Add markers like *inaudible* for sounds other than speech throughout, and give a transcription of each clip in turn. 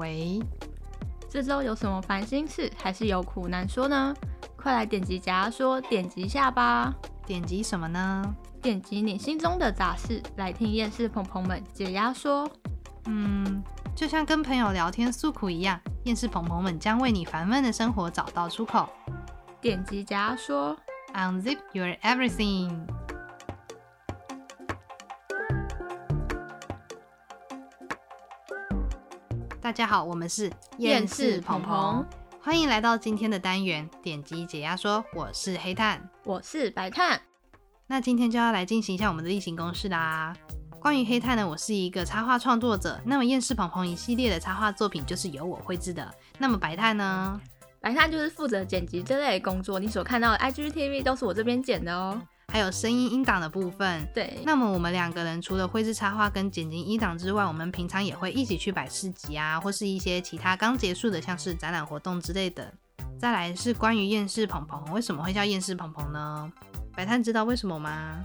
喂，这周有什么烦心事，还是有苦难说呢？快来点击假牙说，点击下吧！点击什么呢？点击你心中的杂事，来听厌世朋朋们解压说。嗯，就像跟朋友聊天诉苦一样，厌世朋朋们将为你烦闷的生活找到出口。点击假牙说，Unzip your everything。大家好，我们是厌世鹏鹏，欢迎来到今天的单元。点击解压说，我是黑炭，我是白炭。那今天就要来进行一下我们的例行公事啦。关于黑炭呢，我是一个插画创作者。那么厌世鹏鹏一系列的插画作品就是由我绘制的。那么白炭呢？白炭就是负责剪辑这类工作。你所看到的 IGTV 都是我这边剪的哦。还有声音音档的部分，对。那么我们两个人除了绘制插画跟剪辑音档之外，我们平常也会一起去摆市集啊，或是一些其他刚结束的，像是展览活动之类的。再来是关于厌世鹏鹏，为什么会叫厌世鹏鹏呢？白炭知道为什么吗？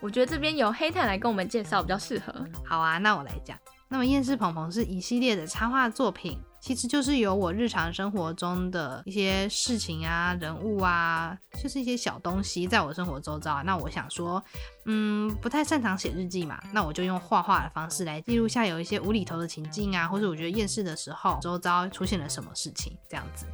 我觉得这边由黑炭来跟我们介绍比较适合。好啊，那我来讲。那么厌世鹏鹏是一系列的插画作品。其实就是有我日常生活中的一些事情啊、人物啊，就是一些小东西在我生活周遭。那我想说，嗯，不太擅长写日记嘛，那我就用画画的方式来记录下有一些无厘头的情境啊，或者我觉得厌世的时候，周遭出现了什么事情这样子。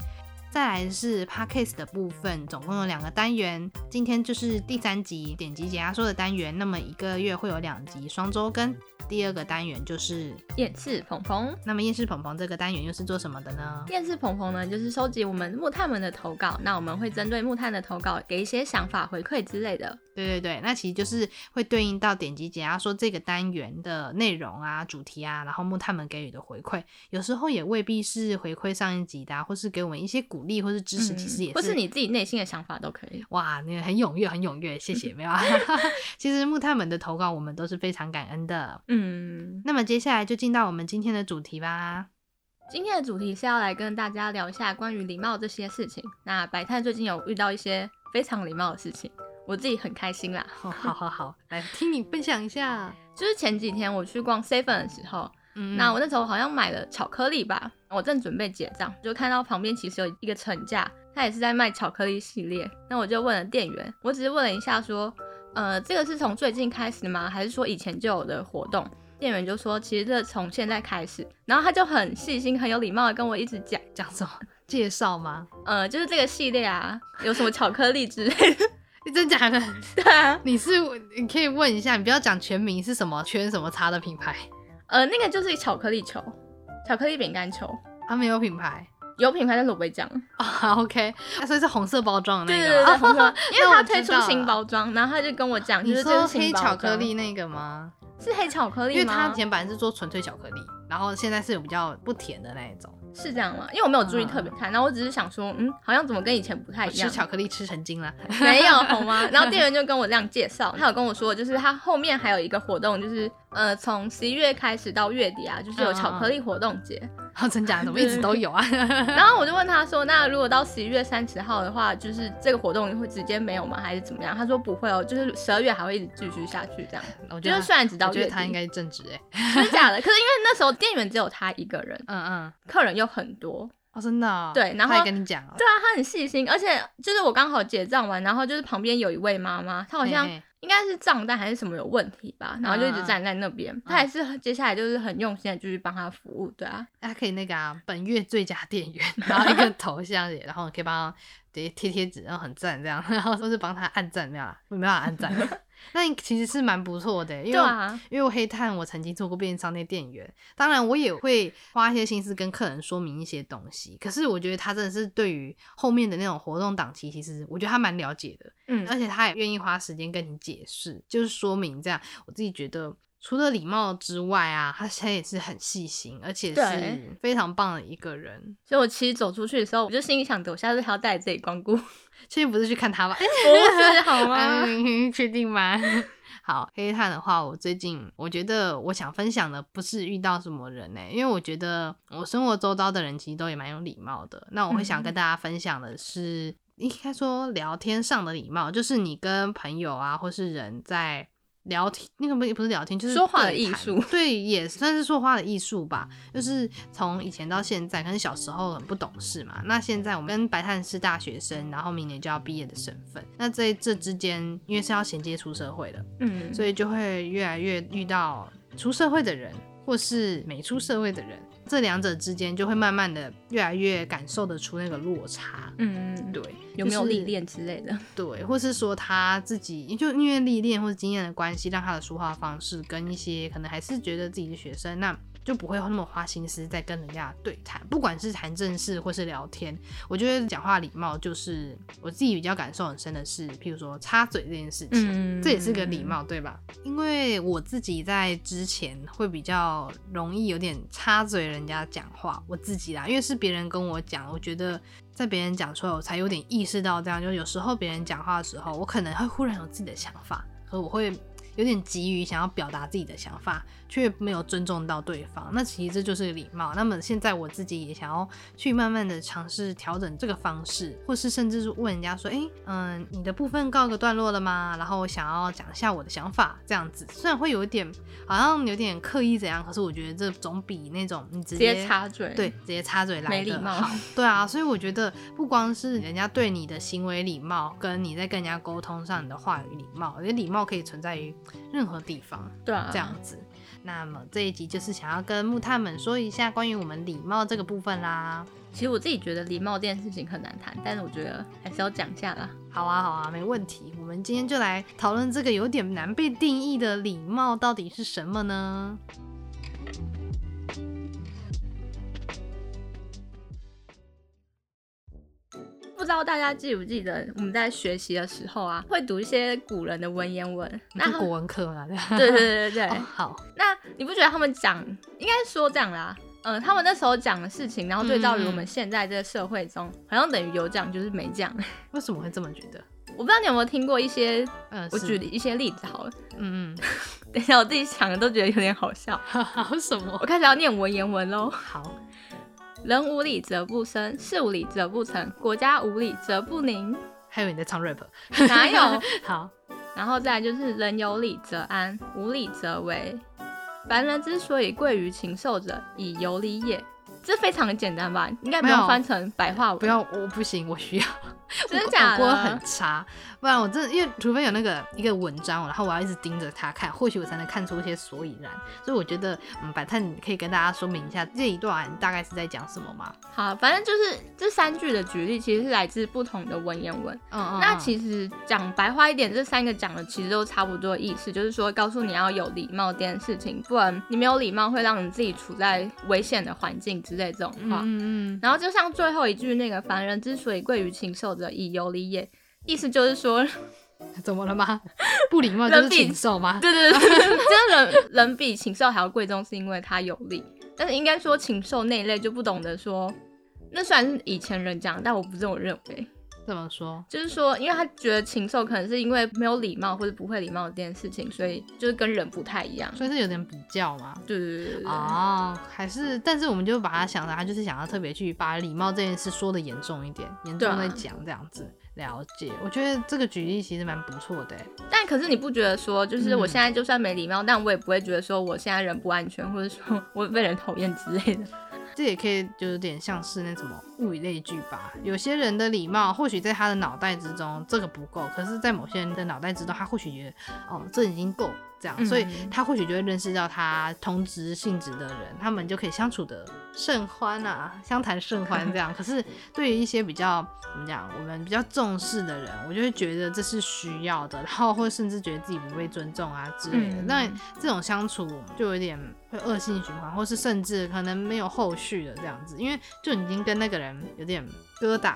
再来是 podcast 的部分，总共有两个单元，今天就是第三集点击解压缩的单元。那么一个月会有两集双周更。第二个单元就是厌世鹏鹏。那么厌世鹏鹏这个单元又是做什么的呢？厌世鹏鹏呢，就是收集我们木炭们的投稿。那我们会针对木炭的投稿，给一些想法回馈之类的。对对对，那其实就是会对应到点击解压说这个单元的内容啊、主题啊，然后木炭们给予的回馈，有时候也未必是回馈上一集的，或是给我们一些鼓励或是支持，其实也是，或是你自己内心的想法都可以。哇，你很踊跃，很踊跃，谢谢，没有。*laughs* 其实木炭们的投稿，我们都是非常感恩的。嗯，那么接下来就进到我们今天的主题吧。今天的主题是要来跟大家聊一下关于礼貌这些事情。那白炭最近有遇到一些非常礼貌的事情，我自己很开心啦。好好好，来听你分享一下。*laughs* 就是前几天我去逛 seven 的时候，那我那时候好像买了巧克力吧，我正准备结账，就看到旁边其实有一个层架，他也是在卖巧克力系列。那我就问了店员，我只是问了一下说。呃，这个是从最近开始吗？还是说以前就有的活动？店员就说，其实这从现在开始。然后他就很细心、很有礼貌的跟我一直讲讲什么 *laughs* 介绍吗？呃，就是这个系列啊，有什么巧克力之类的。*laughs* 你真假的？*laughs* 对啊，你是你可以问一下，你不要讲全名是什么圈什么叉的品牌。呃，那个就是巧克力球，巧克力饼干球，它没有品牌。有品牌的卤味酱 *laughs* 啊，OK，所以是红色包装的那个，对对对，红色，*laughs* 因为他推出新包装，然后他就跟我讲，就是这是黑巧克力那个吗？是黑巧克力吗？因为他以前本来是做纯粹巧克力，然后现在是有比较不甜的那一种。是这样吗？因为我没有注意特别看，然后我只是想说，嗯，好像怎么跟以前不太一样。吃巧克力吃成精了？*laughs* 没有好吗？然后店员就跟我这样介绍，他有跟我说，就是他后面还有一个活动，就是呃，从十一月开始到月底啊，就是有巧克力活动节。好，真假？怎么一直都有啊？*laughs* 然后我就问他说，那如果到十一月三十号的话，就是这个活动会直接没有吗？还是怎么样？他说不会哦，就是十二月还会一直继续下去这样。我觉得虽然直到月底，他应该正直哎，真的假的？可是因为那时候店员只有他一个人，*laughs* 嗯嗯，客人又很多。哦，真的，对，然后他也跟你讲，对啊，他很细心，而且就是我刚好结账完，然后就是旁边有一位妈妈，她好像应该是账单还是什么有问题吧，然后就一直站在那边，他也是接下来就是很用心的，就是帮他服务，对啊，他可以那个啊，本月最佳店员，然后一个头像，然后可以帮他贴贴贴纸，然后很赞这样，然后都是帮他按赞，没有啦，没办法按赞。那你其实是蛮不错的，因为因为我黑炭，我曾经做过便利商店店员，当然我也会花一些心思跟客人说明一些东西。可是我觉得他真的是对于后面的那种活动档期，其实我觉得他蛮了解的，嗯，而且他也愿意花时间跟你解释，就是说明这样。我自己觉得除了礼貌之外啊，他现在也是很细心，而且是非常棒的一个人。所以我其实走出去的时候，我就心里想着，我下次还要带自己光顾。确定不是去看他吧？不是好吗？*laughs* 确定吗？*laughs* 好，黑炭的话，我最近我觉得我想分享的不是遇到什么人呢，因为我觉得我生活周遭的人其实都也蛮有礼貌的。那我会想跟大家分享的是，应该说聊天上的礼貌，就是你跟朋友啊，或是人在聊天，那个不不是聊天，就是说话的艺术。对，也算是说话的艺术吧。*laughs* 就是从以前到现在，可能小时候很不懂事嘛。那现在我们跟白炭是大学生，然后明年就要毕业的身份。那在这之间，因为是要衔接出社会的，嗯，所以就会越来越遇到出社会的人，或是没出社会的人。这两者之间就会慢慢的越来越感受得出那个落差，嗯，对，有没有历练之类的，对，或是说他自己就因为历练或者经验的关系，让他的说话方式跟一些可能还是觉得自己是学生那。就不会那么花心思在跟人家对谈，不管是谈正事或是聊天，我觉得讲话礼貌就是我自己比较感受很深的是，譬如说插嘴这件事情，这也是个礼貌，对吧？因为我自己在之前会比较容易有点插嘴人家讲话，我自己啦，因为是别人跟我讲，我觉得在别人讲出来，我才有点意识到这样，就有时候别人讲话的时候，我可能会忽然有自己的想法，和我会有点急于想要表达自己的想法。却没有尊重到对方，那其实这就是礼貌。那么现在我自己也想要去慢慢的尝试调整这个方式，或是甚至是问人家说，哎，嗯，你的部分告个段落了吗？然后我想要讲一下我的想法，这样子虽然会有一点好像有点刻意怎样，可是我觉得这总比那种你直接插嘴，对，直接插嘴来的好。对啊，所以我觉得不光是人家对你的行为礼貌，跟你在跟人家沟通上你的话语礼貌，我觉得礼貌可以存在于任何地方。对啊，这样子。那么这一集就是想要跟木炭们说一下关于我们礼貌这个部分啦。其实我自己觉得礼貌这件事情很难谈，但是我觉得还是要讲一下啦。好啊，好啊，没问题。我们今天就来讨论这个有点难被定义的礼貌到底是什么呢？知道大家记不记得我们在学习的时候啊，会读一些古人的文言文，那古文课嘛，对 *laughs* 对对对对。好，那你不觉得他们讲，应该说这样啦，嗯，他们那时候讲的事情，然后对照于我们现在这个社会中，好像等于有讲就是没讲。*laughs* 为什么会这么觉得？我不知道你有没有听过一些，嗯，我举一些例子好了。嗯嗯，*laughs* 等一下我自己想的都觉得有点好笑。好什么？我开始要念文言文喽。好。人无礼则不生，事无礼则不成，国家无礼则不宁。还有你在唱 rap？*laughs* 哪有？好，然后再来就是人有礼则安，无礼则为。凡人之所以贵于禽兽者，以有礼也。这非常的简单吧？应该不用翻成白话文。不要，我不行，我需要。*laughs* 真的假的？很差。不然我真的，因为除非有那个一个文章，然后我要一直盯着它看，或许我才能看出一些所以然。所以我觉得，嗯，百泰你可以跟大家说明一下这一段大概是在讲什么吗？好，反正就是这三句的举例，其实是来自不同的文言文。嗯嗯。那其实讲白话一点，这三个讲的其实都差不多的意思，就是说告诉你要有礼貌这件事情，不然你没有礼貌会让你自己处在危险的环境之类这种话。嗯嗯。然后就像最后一句那个“凡人之所以贵于禽兽者，以有礼也”。意思就是说，*laughs* 怎么了吗？*laughs* 不礼貌就是禽兽吗？对对对，*laughs* 真的人人比禽兽还要贵重，是因为他有力。但是应该说禽兽那一类就不懂得说，那虽然是以前人讲，但我不这么认为。怎么说？就是说，因为他觉得禽兽可能是因为没有礼貌或者不会礼貌这件事情，所以就是跟人不太一样，所以是有点比较嘛。对对对对。哦，还是，但是我们就把他想的，他就是想要特别去把礼貌这件事说的严重一点，严重的讲这样子。了解，我觉得这个举例其实蛮不错的。但可是你不觉得说，就是我现在就算没礼貌，但我也不会觉得说我现在人不安全，或者说我被人讨厌之类的。这也可以就有点像是那什么物以类聚吧。有些人的礼貌或许在他的脑袋之中这个不够，可是在某些人的脑袋之中，他或许觉得哦这已经够。这样，所以他或许就会认识到他同职性质的人，他们就可以相处的甚欢啊，相谈甚欢这样。可是对于一些比较怎么讲，我们比较重视的人，我就会觉得这是需要的，然后或甚至觉得自己不被尊重啊之类的。那这种相处就有点会恶性循环，或是甚至可能没有后续的这样子，因为就已经跟那个人有点。疙瘩，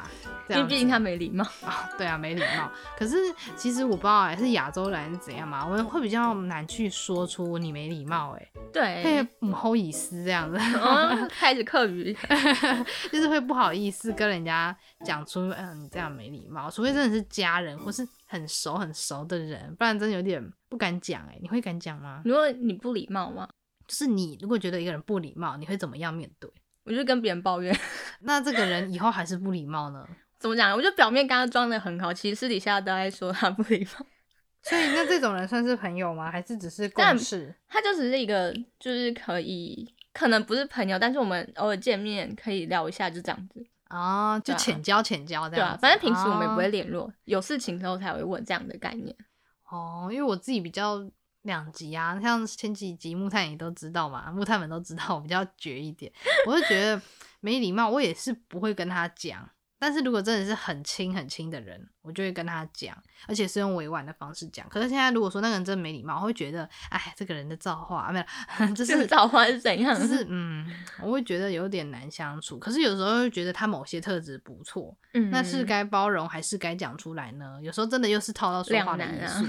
因为毕竟他没礼貌啊，对啊，没礼貌。可是其实我不知道，是亚洲人是怎样嘛，我们会比较难去说出你没礼貌，哎，对，会不好意思这样子，*laughs* 开始客语，*laughs* 就是会不好意思跟人家讲出，嗯，你这样没礼貌。除非真的是家人或是很熟很熟的人，不然真的有点不敢讲，哎，你会敢讲吗？如果你不礼貌吗？就是你如果觉得一个人不礼貌，你会怎么样面对？我就跟别人抱怨，*laughs* 那这个人以后还是不礼貌呢？*laughs* 怎么讲？我就表面刚刚装的很好，其实私底下都在说他不礼貌。*laughs* 所以那这种人算是朋友吗？还是只是共事？他就只是一个，就是可以，可能不是朋友，但是我们偶尔见面可以聊一下，就这样子。啊，就浅交浅交这样。对啊，反正平时我们也不会联络，有事情之后才会问这样的概念。哦，因为我自己比较两集啊，像前几集木炭也都知道嘛，木炭们都知道我比较绝一点，我就觉得没礼貌，我也是不会跟他讲。但是如果真的是很亲很亲的人，我就会跟他讲，而且是用委婉的方式讲。可是现在如果说那个人真的没礼貌，我会觉得，哎，这个人的造化没有，*laughs* 就是造化是怎样？就是嗯，我会觉得有点难相处。可是有时候又觉得他某些特质不错，嗯，那是该包容还是该讲出来呢？有时候真的又是套到说话的艺术，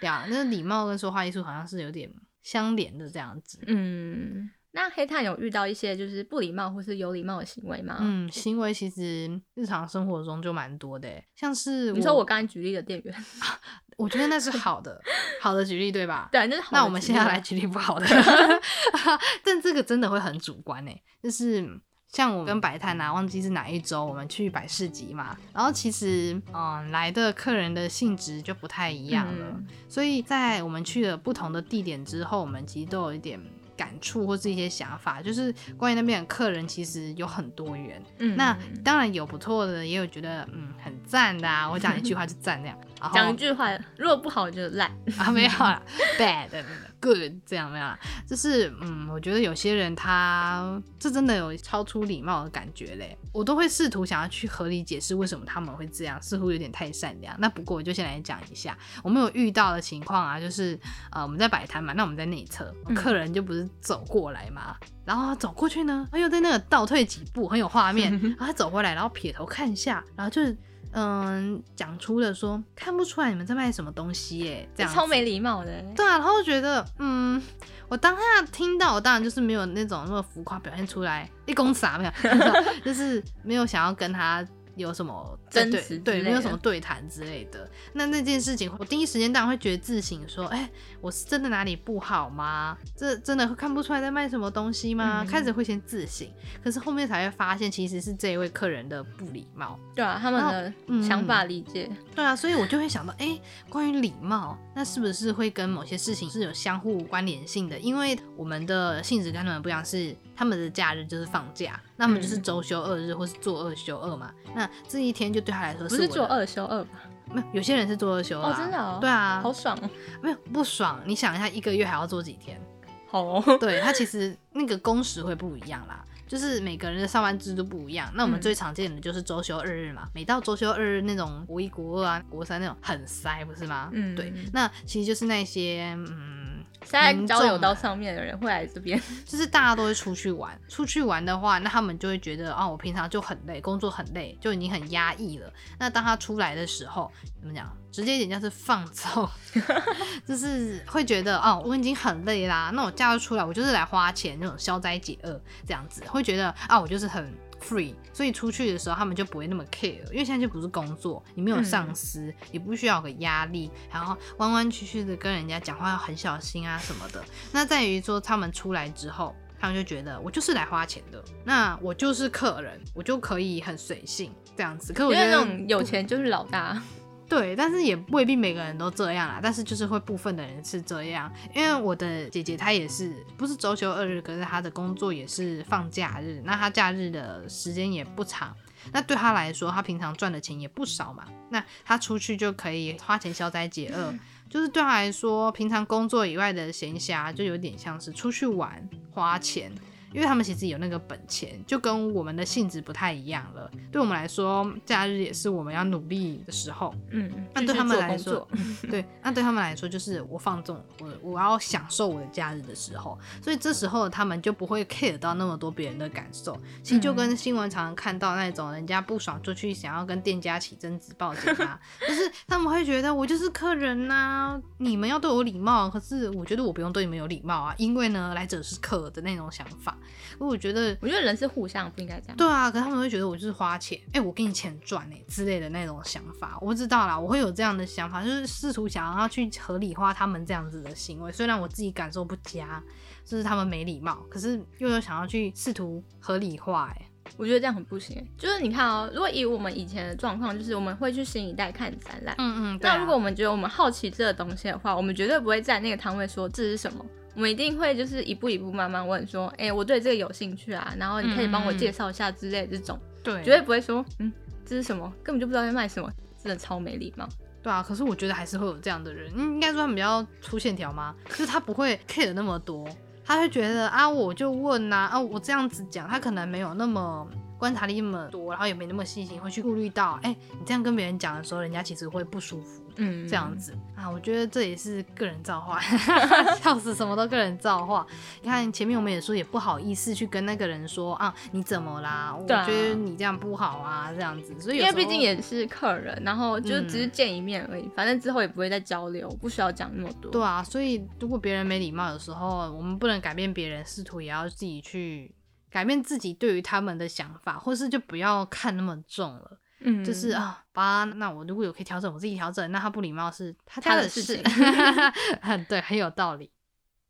对啊，那礼貌跟说话艺术好像是有点相连的这样子，嗯。那黑炭有遇到一些就是不礼貌或是有礼貌的行为吗？嗯，行为其实日常生活中就蛮多的，像是你说我刚才举例的店员，*laughs* 我觉得那是好的，好的举例对吧？对，那是那我们现在来举例不好的 *laughs* *laughs* 但这个真的会很主观呢。就是像我跟白炭啊，忘记是哪一周我们去百事集嘛，然后其实嗯来的客人的性质就不太一样了，所以在我们去了不同的地点之后，我们其实都有一点。感触或是一些想法，就是关于那边的客人其实有很多元。嗯，那当然有不错的，也有觉得嗯很赞的啊。我讲一句话就赞那样，讲一句话如果不好就烂啊，没有啦 *laughs* bad。Good 这样没有，就是嗯，我觉得有些人他这真的有超出礼貌的感觉嘞，我都会试图想要去合理解释为什么他们会这样，似乎有点太善良。那不过我就先来讲一下，我们有遇到的情况啊，就是呃我们在摆摊嘛，那我们在内侧，客人就不是走过来嘛，然后走过去呢，他又在那个倒退几步，很有画面，*laughs* 然后他走回来，然后撇头看一下，然后就是。嗯，讲出了说看不出来你们在卖什么东西耶，这样超没礼貌的。对啊，然后觉得嗯，我当下听到，我当然就是没有那种那么浮夸表现出来，一公傻没有，*laughs* 就是没有想要跟他。有什么争执对，没有什么对谈之类的。那那件事情，我第一时间当然会觉得自省，说，哎，我是真的哪里不好吗？这真的会看不出来在卖什么东西吗？开始会先自省，可是后面才会发现，其实是这一位客人的不礼貌。对啊，他们的想法理解。对啊，所以我就会想到，哎，关于礼貌，那是不是会跟某些事情是有相互关联性的？因为我们的性质跟他们不一样，是他们的假日就是放假。那么就是周休二日，或是做二休二嘛？那这一天就对他来说不是做二休二吧？没有，有些人是做二休二。哦，真的？哦对啊，好爽哦！没有不爽，你想一下，一个月还要做几天？好，对他其实那个工时会不一样啦，就是每个人的上班制度不一样。那我们最常见的就是周休二日嘛，每到周休二日那种国一、国二啊、国三那种很塞，不是吗？嗯，对。那其实就是那些嗯。现在交友到上面的人会来这边，*laughs* 就是大家都会出去玩。出去玩的话，那他们就会觉得，啊，我平常就很累，工作很累，就已经很压抑了。那当他出来的时候，怎么讲？直接一点就是放纵，*laughs* 就是会觉得，哦，我已经很累啦，那我嫁出来，我就是来花钱那种消灾解厄这样子，会觉得啊，我就是很。free，所以出去的时候他们就不会那么 care，因为现在就不是工作，你没有上司，也不需要有个压力，然后弯弯曲曲的跟人家讲话要很小心啊什么的。那在于说他们出来之后，他们就觉得我就是来花钱的，那我就是客人，我就可以很随性这样子。可是我觉得那种有钱就是老大。对，但是也未必每个人都这样啦。但是就是会部分的人是这样，因为我的姐姐她也是不是周休二日，可是她的工作也是放假日，那她假日的时间也不长。那对她来说，她平常赚的钱也不少嘛。那她出去就可以花钱消灾解厄，*laughs* 就是对她来说，平常工作以外的闲暇就有点像是出去玩花钱。因为他们其实有那个本钱，就跟我们的性质不太一样了。对我们来说，假日也是我们要努力的时候。嗯，那对他们来说，*laughs* 对，那对他们来说就是我放纵，我我要享受我的假日的时候。所以这时候他们就不会 care 到那么多别人的感受。其实就跟新闻常常看到那种人家不爽就去想要跟店家起争执报警啊，*laughs* 就是他们会觉得我就是客人呐，你们要对我礼貌，可是我觉得我不用对你们有礼貌啊，因为呢来者是客的那种想法。我觉得，我觉得人是互相，不应该这样。对啊，可他们会觉得我就是花钱，哎，我给你钱赚哎之类的那种想法。我不知道啦，我会有这样的想法，就是试图想要去合理化他们这样子的行为。虽然我自己感受不佳，就是他们没礼貌，可是又有想要去试图合理化，哎，我觉得这样很不行。就是你看哦，如果以我们以前的状况，就是我们会去新一代看展览，嗯嗯，那如果我们觉得我们好奇这个东西的话，我们绝对不会在那个摊位说这是什么，我们一定会就是一步一步慢慢问说，哎，我对这个有兴趣啊，然后你可以帮我介绍一下之类这种，对，绝对不会说，嗯，这是什么，根本就不知道在卖什么，真的超没礼貌。对啊，可是我觉得还是会有这样的人，应该说他们比较粗线条吗？就是他不会 care 那么多。他会觉得啊，我就问呐，啊，我这样子讲，他可能没有那么观察力那么多，然后也没那么细心，会去顾虑到，哎，你这样跟别人讲的时候，人家其实会不舒服。嗯，这样子啊，我觉得这也是个人造化，*laughs* 笑死，什么都个人造化。你看前面我们也说，也不好意思去跟那个人说啊，你怎么啦？我觉得你这样不好啊，这样子。所以因为毕竟也是客人，然后就只是见一面而已，反正之后也不会再交流，不需要讲那么多。对啊，所以如果别人没礼貌的时候，我们不能改变别人，试图也要自己去改变自己对于他们的想法，或是就不要看那么重了。嗯，就是啊，爸，那我如果有可以调整，我自己调整。那他不礼貌是他他的事情，*laughs* 对，很有道理。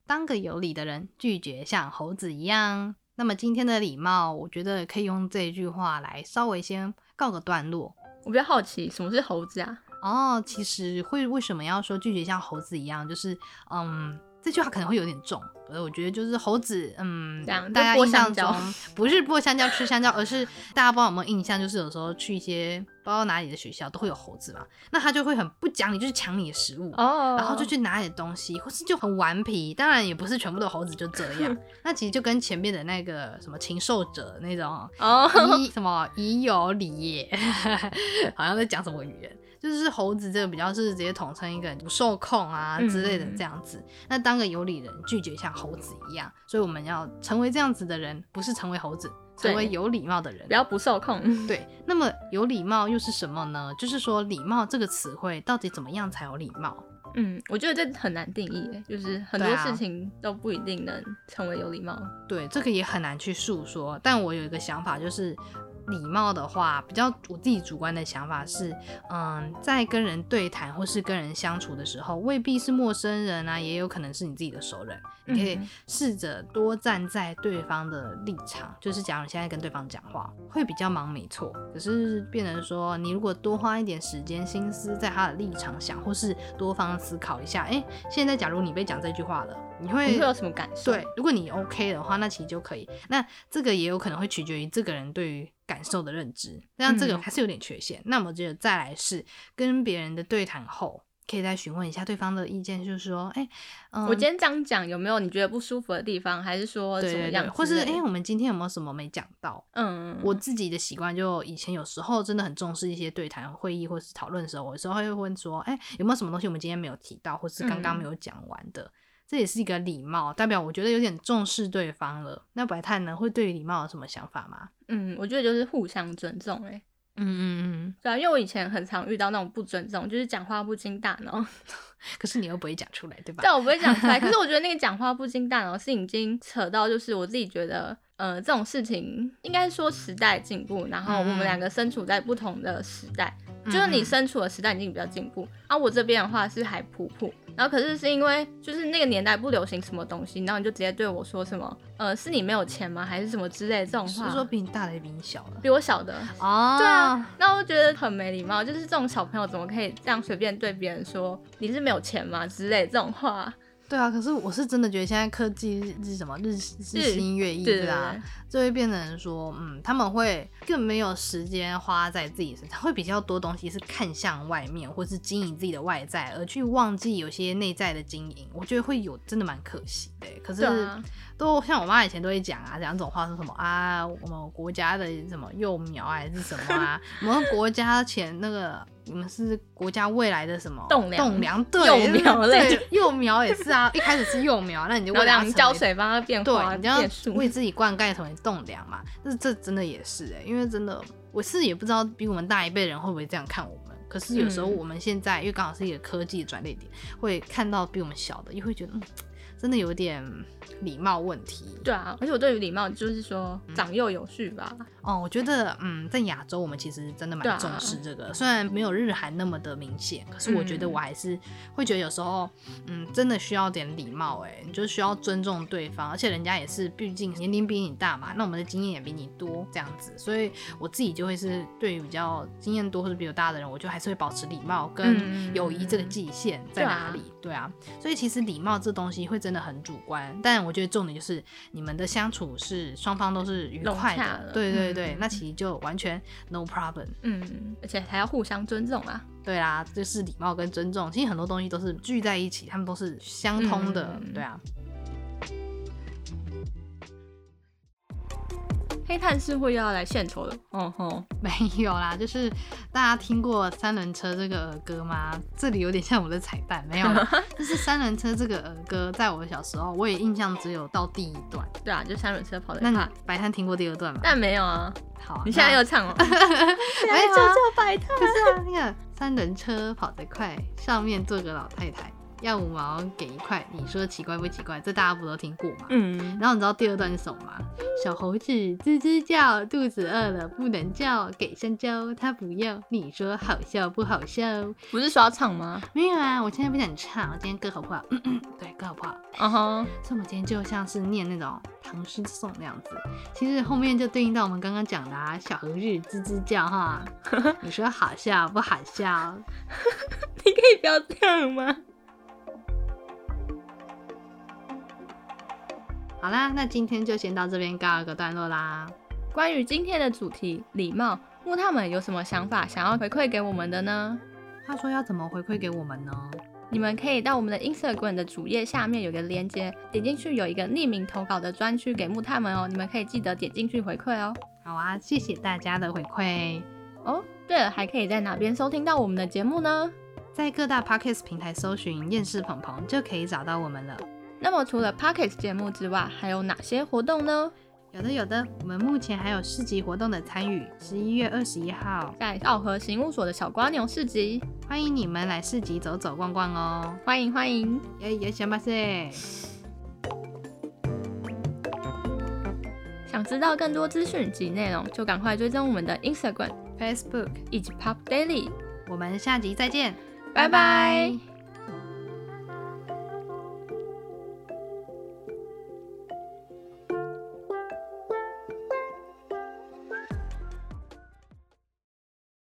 当个有理的人，拒绝像猴子一样。那么今天的礼貌，我觉得可以用这句话来稍微先告个段落。我比较好奇，什么是猴子啊？哦，其实会为什么要说拒绝像猴子一样？就是嗯。这句话可能会有点重，呃我觉得就是猴子，嗯，大家印象中 *laughs* 不是剥香蕉吃香蕉，而是大家不知道有没有印象，就是有时候去一些不知道哪里的学校都会有猴子嘛，那他就会很不讲理，就是抢你的食物，哦，然后就去拿你的东西，或是就很顽皮。当然也不是全部的猴子就这样，*laughs* 那其实就跟前面的那个什么禽兽者那种哦，*laughs* 什么已有礼业，好像在讲什么语言。就是猴子这个比较是直接统称一个不受控啊之类的这样子。那当个有理人，拒绝像猴子一样。所以我们要成为这样子的人，不是成为猴子，成为有礼貌的人，不要不受控。对。*laughs* 那么有礼貌又是什么呢？就是说礼貌这个词汇到底怎么样才有礼貌？嗯，我觉得这很难定义，就是很多事情都不一定能成为有礼貌。对，这个也很难去诉说。但我有一个想法，就是。礼貌的话，比较我自己主观的想法是，嗯，在跟人对谈或是跟人相处的时候，未必是陌生人啊，也有可能是你自己的熟人。你可以试着多站在对方的立场，就是假如你现在跟对方讲话，会比较忙，没错。可是变成说，你如果多花一点时间心思在他的立场想，或是多方思考一下，哎，现在假如你被讲这句话了。你会会有什么感受？对，如果你 OK 的话，那其实就可以。那这个也有可能会取决于这个人对于感受的认知，那这个还是有点缺陷。那我觉得再来是跟别人的对谈后，可以再询问一下对方的意见，就是说，哎，我今天这样讲有没有你觉得不舒服的地方，还是说怎么样？或是哎，我们今天有没有什么没讲到？嗯，我自己的习惯就以前有时候真的很重视一些对谈会议或是讨论的时候，我有时候会问说，哎，有没有什么东西我们今天没有提到，或是刚刚没有讲完的？这也是一个礼貌，代表我觉得有点重视对方了。那白炭呢，会对于礼貌有什么想法吗？嗯，我觉得就是互相尊重，哎，嗯嗯嗯，对啊，因为我以前很常遇到那种不尊重，就是讲话不经大脑，*laughs* 可是你又不会讲出来，对吧？对，我不会讲出来。可是我觉得那个讲话不经大脑是已经扯到，就是我自己觉得，呃，这种事情应该说时代进步，然后我们两个身处在不同的时代，就是你身处的时代已经比较进步，而我这边的话是还普普。然后可是是因为就是那个年代不流行什么东西，然后你就直接对我说什么，呃，是你没有钱吗？还是什么之类的这种话？是说比你大的比你小的？比我小的哦。对啊，那我觉得很没礼貌，就是这种小朋友怎么可以这样随便对别人说你是没有钱吗之类这种话？对啊，可是我是真的觉得现在科技是什么日日新月异，对啊，就会变成说，嗯，他们会更没有时间花在自己身上，会比较多东西是看向外面，或是经营自己的外在，而去忘记有些内在的经营。我觉得会有真的蛮可惜的。可是都像我妈以前都会讲啊，讲这种话是什么啊？我们国家的什么幼苗还是什么啊？我们国家前那个。你们是国家未来的什么栋梁？栋梁对，幼苗类，幼苗也是啊。*laughs* 一开始是幼苗，那你就为它浇水帮它变化，你要为自己灌溉成为栋梁嘛。这这真的也是哎，因为真的我是也不知道比我们大一辈人会不会这样看我们。可是有时候我们现在因为刚好是一个科技的转捩点，会看到比我们小的，又会觉得嗯，真的有点礼貌问题。对啊，而且我对于礼貌就是说长幼有序吧。哦，我觉得嗯，在亚洲我们其实真的蛮重视这个，虽然没有日韩那么的明显，可是我觉得我还是会觉得有时候嗯，真的需要点礼貌。哎，你就需要尊重对方，而且人家也是毕竟年龄比你大嘛，那我们的经验也比你多，这样子，所以我自己就会是对于比较经验多或者比我大的人，我就还是会保持礼貌跟友谊这个界限在哪里？对啊，所以其实礼貌这东西会真的很主观，但我觉得重点就是你们的相处是双方都是愉快的，对对对，那其实就完全 no problem。嗯，而且还要互相尊重啊。对啦，就是礼貌跟尊重，其实很多东西都是聚在一起，他们都是相通的。对啊。黑炭是会要来献丑的，哦吼，没有啦，就是大家听过三轮车这个儿歌吗？这里有点像我的彩蛋，没有，*laughs* 就是三轮车这个儿歌，在我小时候我也印象只有到第一段，对啊，就三轮车跑的。那你白炭听过第二段吗？但没有啊。好，你现在又唱了，没有 *laughs* 啊，白炭。不是啊，那个三轮车跑得快，上面坐个老太太。要五毛给一块，你说奇怪不奇怪？这大家不都听过吗？嗯。然后你知道第二段是什么吗？小猴子吱吱叫，肚子饿了不能叫，给香蕉它不要，你说好笑不好笑？不是说要唱吗？没有啊，我现在不想唱，我今天歌好不好？嗯嗯，对，歌好不好？嗯哼。所以我们今天就像是念那种唐诗颂那样子，其实后面就对应到我们刚刚讲的啊，小猴子吱吱叫哈，*laughs* 你说好笑不好笑？*laughs* 你可以不要这样吗？好啦，那今天就先到这边告一个段落啦。关于今天的主题礼貌，木炭们有什么想法想要回馈给我们的呢？话说要怎么回馈给我们呢？你们可以到我们的 Instagram 的主页下面有个链接，点进去有一个匿名投稿的专区给木炭们哦。你们可以记得点进去回馈哦。好啊，谢谢大家的回馈哦。对了，还可以在哪边收听到我们的节目呢？在各大 Podcast 平台搜寻“厌世鹏鹏”就可以找到我们了。那么除了 Pocket 节目之外，还有哪些活动呢？有的，有的。我们目前还有市集活动的参与，十一月二十一号在奥河刑务所的小瓜牛市集，欢迎你们来市集走走逛逛哦！欢迎欢迎！耶耶，小马塞。想知道更多资讯及内容，就赶快追踪我们的 Instagram、Facebook 以及 Pop Daily。我们下集再见，拜拜。